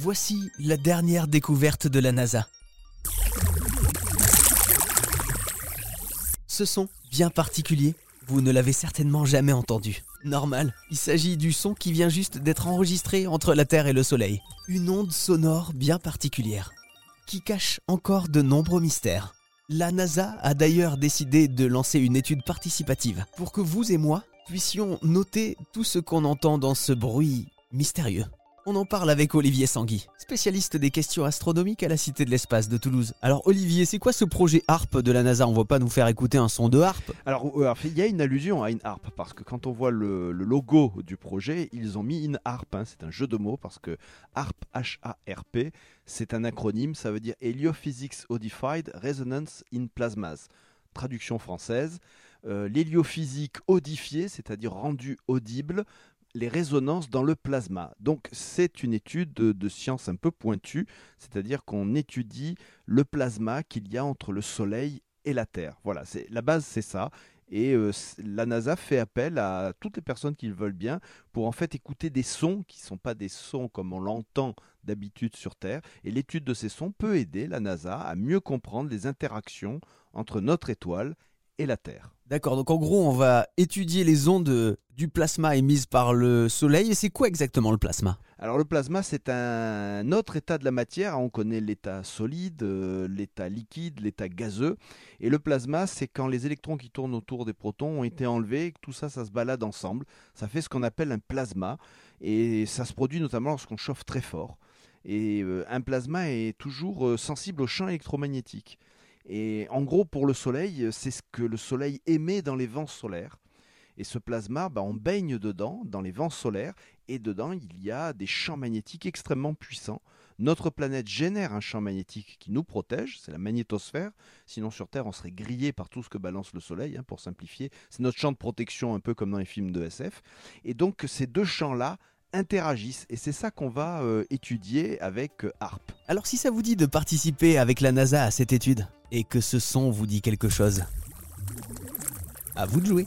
Voici la dernière découverte de la NASA. Ce son bien particulier, vous ne l'avez certainement jamais entendu. Normal, il s'agit du son qui vient juste d'être enregistré entre la Terre et le Soleil. Une onde sonore bien particulière, qui cache encore de nombreux mystères. La NASA a d'ailleurs décidé de lancer une étude participative pour que vous et moi puissions noter tout ce qu'on entend dans ce bruit mystérieux. On en parle avec Olivier Sangui, spécialiste des questions astronomiques à la Cité de l'Espace de Toulouse. Alors Olivier, c'est quoi ce projet HARP de la NASA? On va pas nous faire écouter un son de HARP Alors, euh, il y a une allusion à une harpe, parce que quand on voit le, le logo du projet, ils ont mis une harpe, hein, c'est un jeu de mots, parce que HARP, H-A-R-P, c'est un acronyme, ça veut dire Heliophysics Odified Resonance in Plasmas. Traduction française, euh, l'héliophysique audifiée, c'est-à-dire rendue audible, les résonances dans le plasma. Donc c'est une étude de, science un peu pointue, c'est-à-dire qu'on étudie le plasma qu'il y a entre le Soleil et la Terre. Voilà, la base, c'est ça. Et euh, la NASA fait appel à toutes les personnes qui le veulent bien pour en fait écouter des sons qui ne sont pas des sons comme on l'entend d'habitude sur Terre. Et l'étude de ces sons peut aider la NASA à mieux comprendre les interactions entre notre étoile et la Terre. D'accord, donc en gros on va étudier les ondes du plasma émises par le Soleil. Et c'est quoi exactement le plasma? Alors le plasma, c'est un autre état de la matière. On connaît l'état solide, euh, l'état liquide, l'état gazeux. Et le plasma, c'est quand les électrons qui tournent autour des protons ont été enlevés, et que tout ça, ça se balade ensemble. Ça fait ce qu'on appelle un plasma. Et ça se produit notamment lorsqu'on chauffe très fort. Et euh, un plasma est toujours euh, sensible au champ électromagnétique. Et en gros, pour le Soleil, c'est ce que le Soleil émet dans les vents solaires. Et ce plasma, bah, on baigne dedans, dans les vents solaires, et dedans, il y a des champs magnétiques extrêmement puissants. Notre planète génère un champ magnétique qui nous protège, c'est la magnétosphère. Sinon, sur Terre, on serait grillé par tout ce que balance le Soleil, hein, pour simplifier. C'est notre champ de protection, un peu comme dans les films de SF. Et donc, ces deux champs-là interagissent, et c'est ça qu'on va euh, étudier avec euh, HARP. Alors si ça vous dit de participer avec la NASA à cette étude, et que ce son vous dit quelque chose, à vous de jouer.